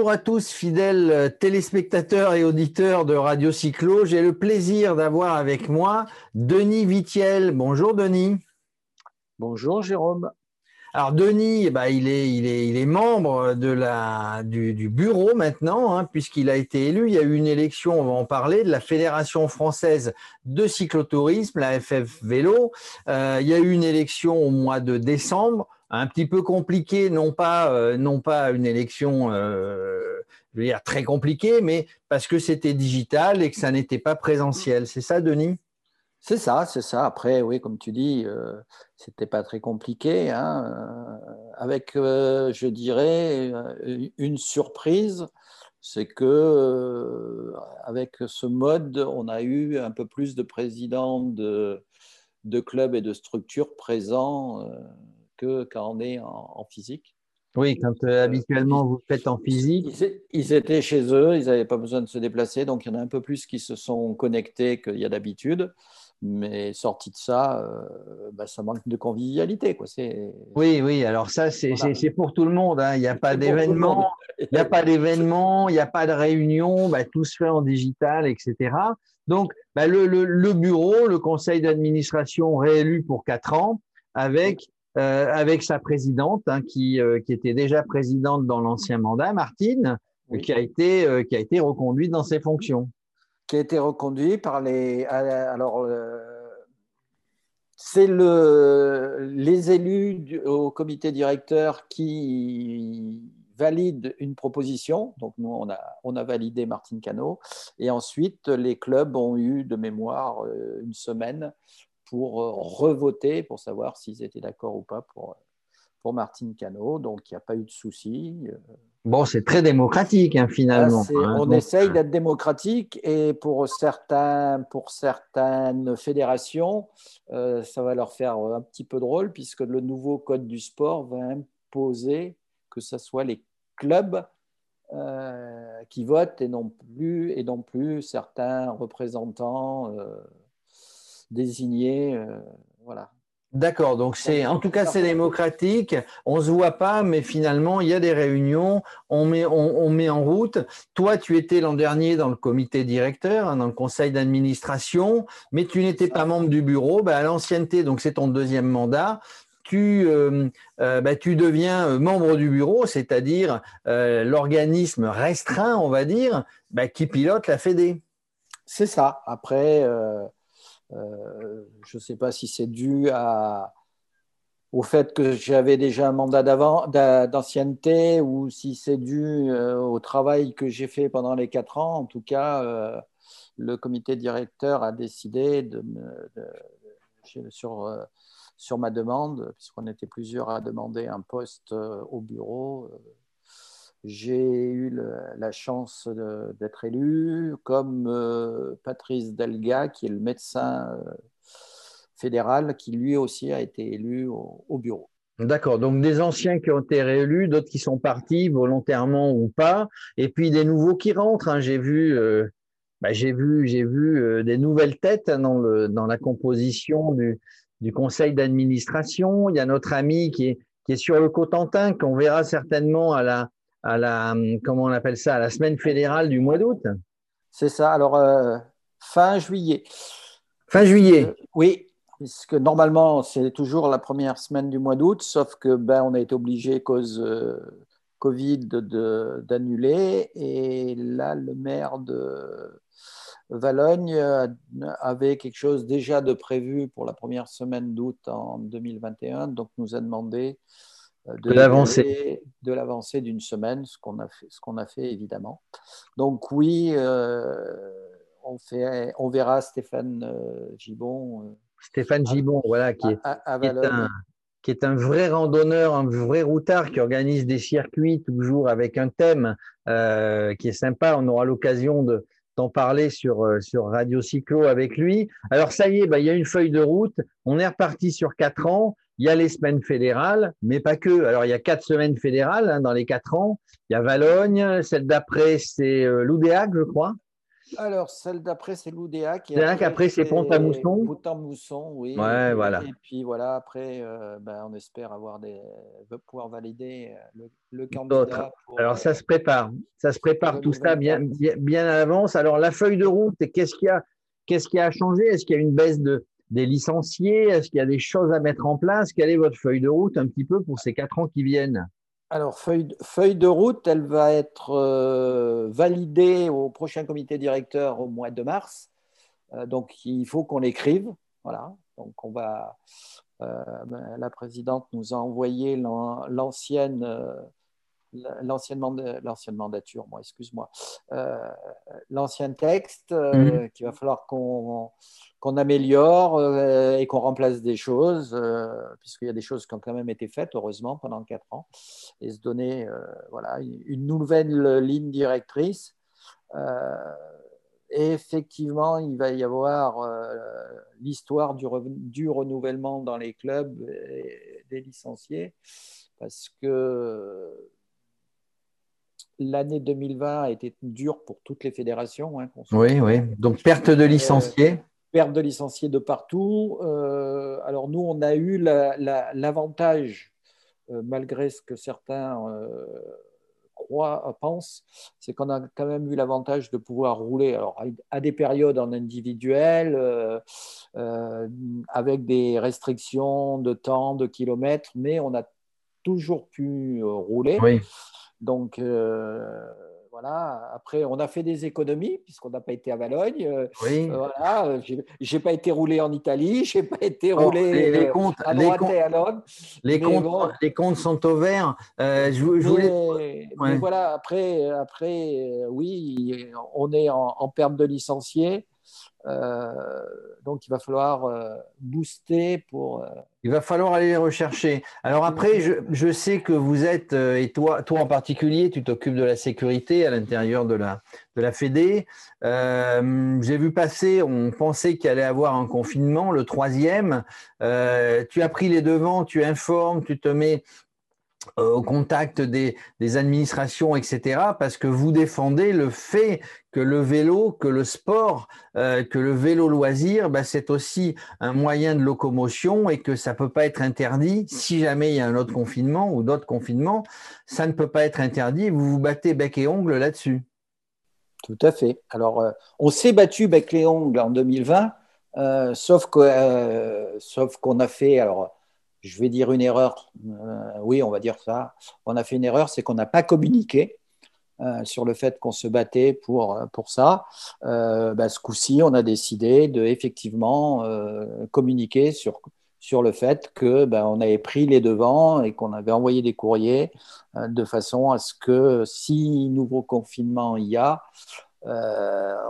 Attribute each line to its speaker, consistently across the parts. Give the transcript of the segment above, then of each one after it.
Speaker 1: bonjour à tous, fidèles téléspectateurs et auditeurs de Radio Cyclo. J'ai le plaisir d'avoir avec moi Denis Vitiel. Bonjour Denis.
Speaker 2: Bonjour Jérôme.
Speaker 1: Alors Denis, eh ben, il, est, il, est, il est membre de la, du, bureau maintenant, hein, puisqu'il a été élu. Il y a eu une élection, on va en parler, de la Fédération française de cyclotourisme, la FF Vélo. Euh, il y a eu une élection au mois de décembre, un petit peu compliquée, non pas, euh, non pas une élection euh, je veux dire, très compliquée, mais parce que c'était digital et que ça n'était pas présentiel. C'est ça, Denis?
Speaker 2: C'est ça, c'est ça. Après, oui, comme tu dis, euh, c'était pas très compliqué. Hein, avec, je dirais, une surprise, c'est que avec ce mode, on a eu un peu plus de présidents de, de clubs et de structures présents que quand on est en, physique.
Speaker 1: Oui, quand habituellement vous faites en physique.
Speaker 2: Ils, ils étaient chez eux, ils n'avaient pas besoin de se déplacer, donc il y en a un peu plus qui se sont connectés qu'il y a d'habitude. Mais sorti de ça, euh, bah, ça manque de convivialité. Quoi.
Speaker 1: Oui, oui, alors ça, c'est pour tout le monde. Hein. Il n'y a pas d'événement, il n'y a pas d'événement, il n'y a pas de réunion, bah, tout se fait en digital, etc. Donc, bah, le, le, le, bureau, le conseil d'administration réélu pour quatre ans, avec, euh, avec sa présidente, hein, qui, euh, qui était déjà présidente dans l'ancien mandat, Martine, qui, a été, euh, qui a été reconduite dans ses fonctions
Speaker 2: qui a été reconduit par les. Alors, euh, c'est le, les élus au comité directeur qui valident une proposition. Donc, nous, on a, on a validé Martine Cano. Et ensuite, les clubs ont eu de mémoire euh, une semaine pour euh, revoter, pour savoir s'ils étaient d'accord ou pas pour, pour Martine Cano. Donc, il n'y a pas eu de souci.
Speaker 1: Bon, c'est très démocratique hein, finalement.
Speaker 2: Ah, hein, on essaye euh, d'être démocratique et pour, certains, pour certaines fédérations, euh, ça va leur faire un petit peu drôle puisque le nouveau code du sport va imposer que ce soit les clubs euh, qui votent et non plus, et non plus certains représentants désignés. voilà.
Speaker 1: D'accord, donc c'est en tout cas c'est démocratique. On se voit pas, mais finalement il y a des réunions. On met on, met en route. Toi, tu étais l'an dernier dans le comité directeur, hein, dans le conseil d'administration, mais tu n'étais pas membre du bureau. Bah, à l'ancienneté, donc c'est ton deuxième mandat. Tu, euh, euh, bah, tu deviens euh, membre du bureau, c'est-à-dire l'organisme restreint, on va dire, bah, qui pilote la Fédé.
Speaker 2: C'est ça. Après. Euh, je ne sais pas si c'est dû au fait que j'avais déjà un mandat d'ancienneté ou si c'est dû euh, au travail que j'ai fait pendant les quatre ans. En tout cas, euh, le comité directeur a décidé sur, sur ma demande, puisqu'on était plusieurs à demander un poste au bureau, j'ai eu la chance d'être élu, comme euh, Patrice Delga, qui est le médecin euh, fédéral, qui lui aussi a été élu au, bureau.
Speaker 1: D'accord, donc des anciens qui ont été réélus, d'autres qui sont partis volontairement ou pas, et puis des nouveaux qui rentrent. Hein. J'ai vu, euh, bah, j'ai vu, j'ai vu des nouvelles têtes dans, le, dans la composition du, du conseil d'administration. Il y a notre ami qui est, qui est sur le Cotentin, qu'on verra certainement à la, à la, comment on appelle ça, à la semaine fédérale du mois d'août.
Speaker 2: C'est ça. Alors, euh, fin juillet.
Speaker 1: Fin juillet. Euh,
Speaker 2: oui, puisque normalement, c'est toujours la première semaine du mois d'août, sauf que ben, on a été obligé, cause euh, Covid, d'annuler. Et là, le maire de Valogne avait quelque chose déjà de prévu pour la première semaine d'août en 2021, donc nous a demandé
Speaker 1: euh, de, l'avancée
Speaker 2: de l'avancée d'une semaine, ce qu'on a fait, ce qu'on a fait évidemment. Donc oui, euh, on fait, on verra Stéphane euh, Gibon.
Speaker 1: Stéphane Gibon, voilà, qui est, qui, est un, vrai randonneur, un vrai routard qui organise des circuits toujours avec un thème qui est sympa. On aura l'occasion de d'en parler sur, sur Radio Cyclo avec lui. Alors ça y est, bah, il y a une feuille de route. On est reparti sur quatre ans. Il y a les semaines fédérales, mais pas que. Alors, il y a quatre semaines fédérales hein, dans les quatre ans. Il y a Valogne, celle d'après, c'est euh, l'Oudéac, je crois.
Speaker 2: Alors, celle d'après, c'est l'Oudéac.
Speaker 1: Après, après c'est Pont-à-Mousson.
Speaker 2: Pont-à-Mousson, oui.
Speaker 1: Ouais, voilà.
Speaker 2: Et puis voilà, après, ben, on espère avoir des, pouvoir valider le, le candidat.
Speaker 1: Alors, ça se prépare. Ça se prépare tout ça bien, bien, bien à l'avance. Alors, la feuille de route, qu'est-ce qu'il y a Qu'est-ce qui a changé? Est-ce qu'il y a une baisse de, des licenciés Est-ce qu'il y a des choses à mettre en place? Quelle est votre feuille de route un petit peu pour ces quatre ans qui viennent?
Speaker 2: Alors, feuille, de route, elle va être euh, validée au prochain comité directeur au mois de mars. Euh, donc, il faut qu'on l'écrive. Voilà. Donc, on va. Euh, la présidente nous a envoyé l'ancienne l'ancienne mandature, moi, excuse-moi, euh, l'ancien texte euh, mhm. qu'il va falloir qu'on améliore euh, et qu'on remplace des choses, puisqu'il y a des choses qui ont quand même été faites, heureusement, pendant quatre ans, et se donner voilà, une nouvelle ligne directrice. et effectivement, il va y avoir l'histoire du, du, renouvellement dans les clubs des licenciés, parce que l'année 2020 a été dure pour toutes les fédérations. Hein,
Speaker 1: oui, oui. Donc perte de licenciés. Euh,
Speaker 2: perte de licenciés de partout. Euh, alors nous, on a eu l'avantage, euh, malgré ce que certains croient, pensent, c'est qu'on a quand même eu l'avantage de pouvoir rouler alors, à des périodes en individuel, avec des restrictions de temps, de kilomètres, mais on a toujours pu rouler.
Speaker 1: Oui.
Speaker 2: Donc, euh, voilà. Après, on a fait des économies puisqu'on n'a pas été à Valogne. Euh,
Speaker 1: oui.
Speaker 2: voilà. J'ai pas été roulé en Italie. J'ai pas été roulé les, euh, comptes, à droite
Speaker 1: et à Londres. Les comptes, les comptes sont au vert.
Speaker 2: je, voulais... mais, voilà. Après, après, oui, on est en, en perte de licenciés. Euh, donc, il va falloir euh, booster pour. Euh,
Speaker 1: il va falloir aller les rechercher. Alors après, je, sais que vous êtes, et toi, toi en particulier, tu t'occupes de la sécurité à l'intérieur de la, de la Fédé. J'ai vu passer, on pensait qu'il allait avoir un confinement, le troisième. tu as pris les devants, tu informes, tu te mets au contact des, administrations, etc., parce que vous défendez le fait que le vélo, que le sport, euh, que le vélo loisir, bah, c'est aussi un moyen de locomotion et que ça ne peut pas être interdit si jamais il y a un autre confinement ou d'autres confinements, ça ne peut pas être interdit. Vous vous battez bec et ongle là-dessus.
Speaker 2: Tout à fait. Alors, euh, on s'est battu bec et ongle en 2020, sauf qu'on a fait, alors je vais dire une erreur. Euh, oui, on va dire ça. On a fait une erreur, c'est qu'on n'a pas communiqué euh, sur le fait qu'on se battait pour, pour ça. Euh, bah, ce coup-ci, on a décidé de effectivement communiquer sur, sur le fait que bah, on avait pris les devants et qu'on avait envoyé des courriers de façon à ce que si nouveau confinement il y a,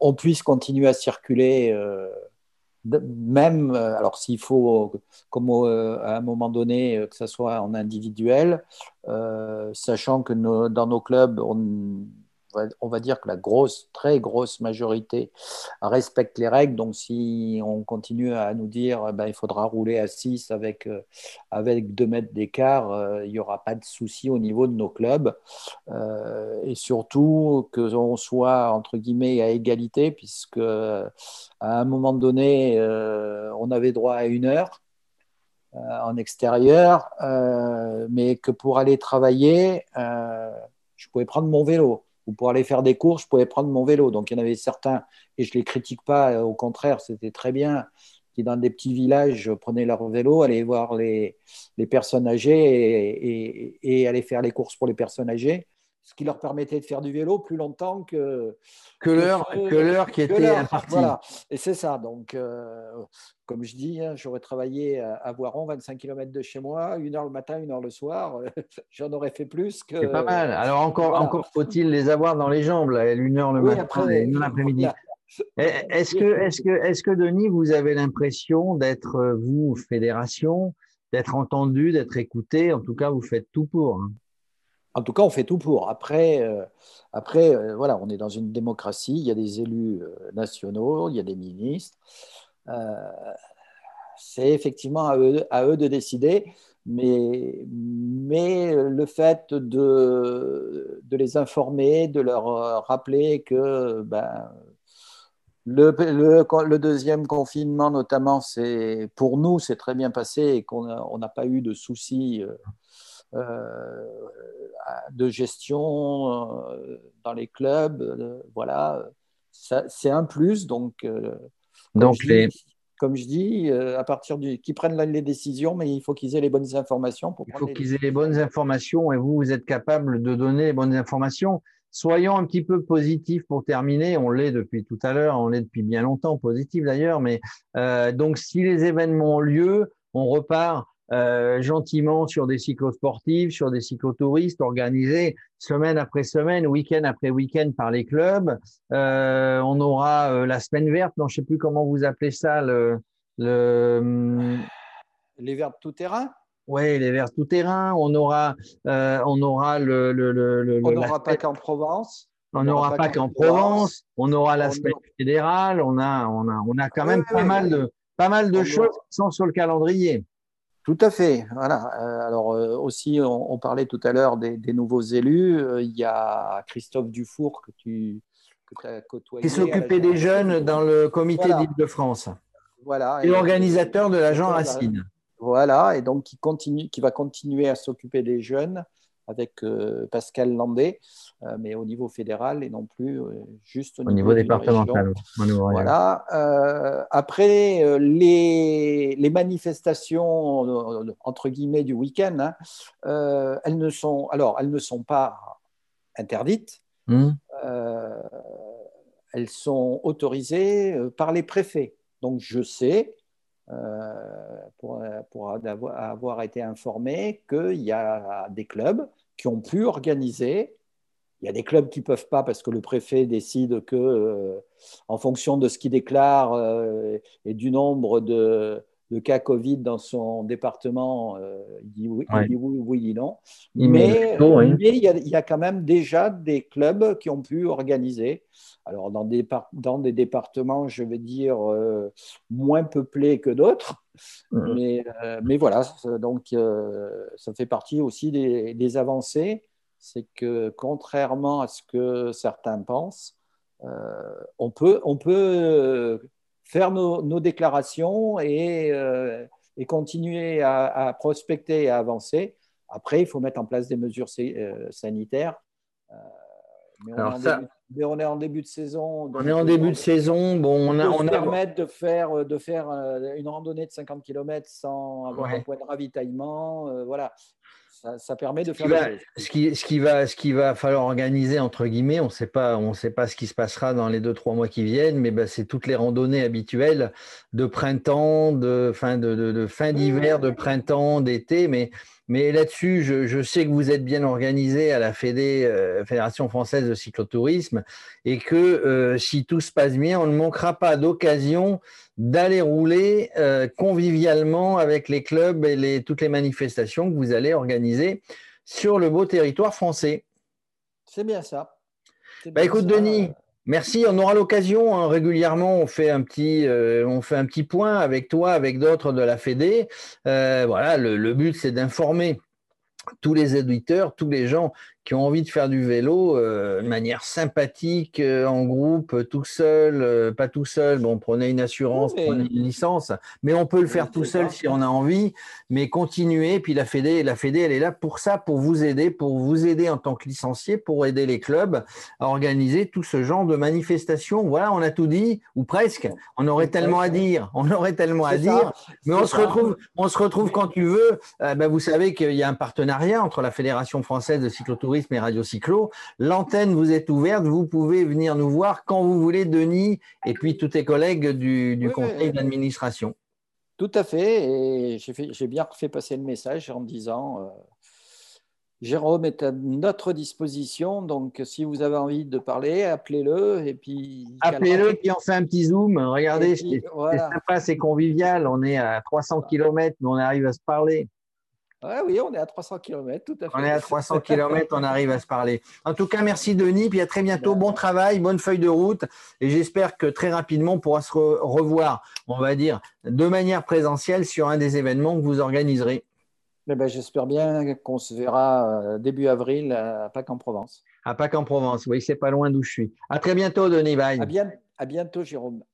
Speaker 2: on puisse continuer à circuler même, euh, alors s'il faut, comme à un moment donné, euh, que ce soit en individuel, euh, sachant que dans nos clubs, on, on va dire que la grosse, très grosse majorité respecte les règles. Donc, si on continue à nous dire eh ben, il faudra rouler à 6 avec, euh, avec 2 mètres d'écart, euh, il n'y aura pas de souci au niveau de nos clubs. Euh, et surtout qu'on soit, entre guillemets, à égalité, puisque à un moment donné, on avait droit à une heure en extérieur, mais que pour aller travailler, je pouvais prendre mon vélo ou pour aller faire des courses, je pouvais prendre mon vélo. Donc il y en avait certains, et je ne les critique pas, euh, au contraire, c'était très bien, qui dans des petits villages prenaient leur vélo, allaient voir les, personnes âgées et, et, aller faire les courses pour les personnes âgées ce qui leur permettait de faire du vélo plus longtemps que
Speaker 1: que l'heure que qui était impartie. Voilà.
Speaker 2: Et c'est ça. Donc, euh, comme je dis, hein, j'aurais travaillé à, Voiron, 25 km de chez moi, une heure le matin, une heure le soir. J'en aurais fait plus que.
Speaker 1: C'est pas mal. Alors encore encore faut-il les avoir dans les jambes, là, une heure le matin, une heure l'après-midi. Eh, est-ce que, est-ce que, est-ce que Denis, vous avez l'impression d'être vous fédération, d'être entendu, d'être écouté? En tout cas, vous faites tout pour. Hein.
Speaker 2: En tout cas, on fait tout pour. Après, euh, après euh, voilà, on est dans une démocratie, il y a des élus euh, nationaux, il y a des ministres. c'est effectivement à eux, de décider, mais, mais le fait de, de les informer, de leur rappeler que ben, Le, deuxième confinement, notamment, pour nous, c'est très bien passé et qu'on n'a pas eu de soucis de gestion euh, dans les clubs. voilà, c'est un plus. Donc,
Speaker 1: donc les,
Speaker 2: comme je dis, euh, à partir du, qui prennent les décisions, mais il faut qu'ils aient les bonnes informations.
Speaker 1: Pour il faut qu'ils aient les bonnes informations et vous, vous êtes capable de donner les bonnes informations. Soyons un petit peu positifs pour terminer. On l'est depuis tout à l'heure, on l'est depuis bien longtemps, positif d'ailleurs. Mais euh, donc, si les événements ont lieu, on repart euh, gentiment sur des cyclosportifs, sur des cyclotouristes organisés semaine après semaine, week-end après week-end par les clubs. Euh, on aura euh, la semaine verte, non, je sais plus comment vous appelez ça, le, le...
Speaker 2: les verts tout terrain.
Speaker 1: Oui, les verts tout terrain. On aura, on aura le, le, le
Speaker 2: on n'aura pas qu'en Provence?
Speaker 1: On n'aura pas qu'en Provence? On aura la semaine fédérale. On a, on a, on a quand même pas, mal de, pas mal de choses qui sont sur le calendrier.
Speaker 2: Tout à fait. Voilà. Euh, alors euh, aussi, on, parlait tout à l'heure des, nouveaux élus. Euh, il y a Christophe Dufour que tu
Speaker 1: as côtoyé. Qui s'occupait des jeunes dans le comité d'Île-de-France. Voilà. Et, organisateur de l'agent Racine.
Speaker 2: Voilà, et donc qui, continue, qui va continuer à s'occuper des jeunes avec euh, Pascal Landé, euh, mais au niveau fédéral et non plus euh, juste
Speaker 1: au, niveau, départemental.
Speaker 2: Voilà. après les, les, manifestations entre guillemets du week-end, hein, elles ne sont alors elles ne sont pas interdites. Hmm. elles sont autorisées par les préfets. Donc je sais pour, pour avoir, avoir, été informé qu'il y a des clubs qui ont pu organiser. Il y a des clubs qui ne peuvent pas parce que le préfet décide que, euh, en fonction de ce qu'il déclare euh, et du nombre de, cas Covid dans son département, euh, il dit oui, il dit oui, oui, il dit non. Mais, il, y a, il, y a, quand même déjà des clubs qui ont pu organiser. Alors, dans des, dans des départements, je vais dire, moins peuplés que d'autres, Mmh. Mais, euh, mais, voilà, donc euh, ça fait partie aussi des, avancées. C'est que contrairement à ce que certains pensent, euh, on, peut, on peut faire nos, déclarations et, et continuer à, prospecter et à avancer. Après, il faut mettre en place des mesures sanitaires.
Speaker 1: Mais Alors ça,
Speaker 2: on est en début de saison.
Speaker 1: On est en début de saison. Bon, on, a,
Speaker 2: on de faire, de faire euh, une randonnée de 50 km sans avoir un point de ravitaillement. Euh, voilà. Ça, permet de faire
Speaker 1: des choses. Ce qui, ce, qui va, ce qui va falloir organiser, entre guillemets, on sait pas, on sait pas ce qui se passera dans les deux, trois mois qui viennent, mais ben, c'est toutes les randonnées habituelles de printemps, de fin de, de fin d'hiver, de printemps, d'été. Mais mais là-dessus, je, sais que vous êtes bien organisé à la Fédé, euh, Fédération française de cyclotourisme et que euh, si tout se passe bien, on ne manquera pas d'occasion d'aller rouler euh, convivialement avec les clubs et les, toutes les manifestations que vous allez organiser sur le beau territoire français.
Speaker 2: C'est bien ça.
Speaker 1: Bah, écoute, Denis, Merci. On aura l'occasion hein, régulièrement. On fait un petit, euh, on fait un petit point avec toi, avec d'autres de la Fédé. Euh, voilà, le but c'est d'informer tous les éditeurs, tous les gens qui ont envie de faire du vélo euh, de manière sympathique, euh, en groupe, tout seul, euh, pas tout seul. Bon, prenez une assurance, prenez une licence, mais on peut le faire tout seul si on a envie. Mais continuez. Puis la Fédé, la Fédé, elle est là pour ça, pour vous aider, pour vous aider en tant que licencié, pour aider les clubs à organiser tout ce genre de manifestations. Voilà, on a tout dit, ou presque. On aurait tellement à dire, on aurait tellement à dire. Mais on se retrouve, on se retrouve quand tu veux. ben, vous savez qu'il y a un partenariat entre la Fédération française de cyclotourisme et Radio Cyclo. L'antenne vous est ouverte, vous pouvez venir nous voir quand vous voulez, Denis, et puis tous tes collègues du, conseil d'administration.
Speaker 2: Tout à fait, et j'ai bien fait passer le message en disant euh, Jérôme est à notre disposition, donc si vous avez envie de parler, appelez-le et puis.
Speaker 1: Appelez-le, puis on fait un petit zoom. Regardez, c'est sympa, c'est convivial. On est à 300 km, mais on arrive à se parler
Speaker 2: oui, on est à 300 km, tout à fait.
Speaker 1: On est à 300 km, on arrive à se parler. En tout cas, merci Denis, puis à très bientôt. Bon travail, bonne feuille de route, et j'espère que très rapidement, on pourra se revoir, on va dire, de manière présentielle sur un des événements que vous organiserez.
Speaker 2: Eh ben, j'espère bien qu'on se verra euh, début avril à Pâques en Provence.
Speaker 1: À Pâques en Provence, oui, c'est pas loin d'où je suis. À très bientôt, Denis.
Speaker 2: À, bien, À bientôt, Jérôme.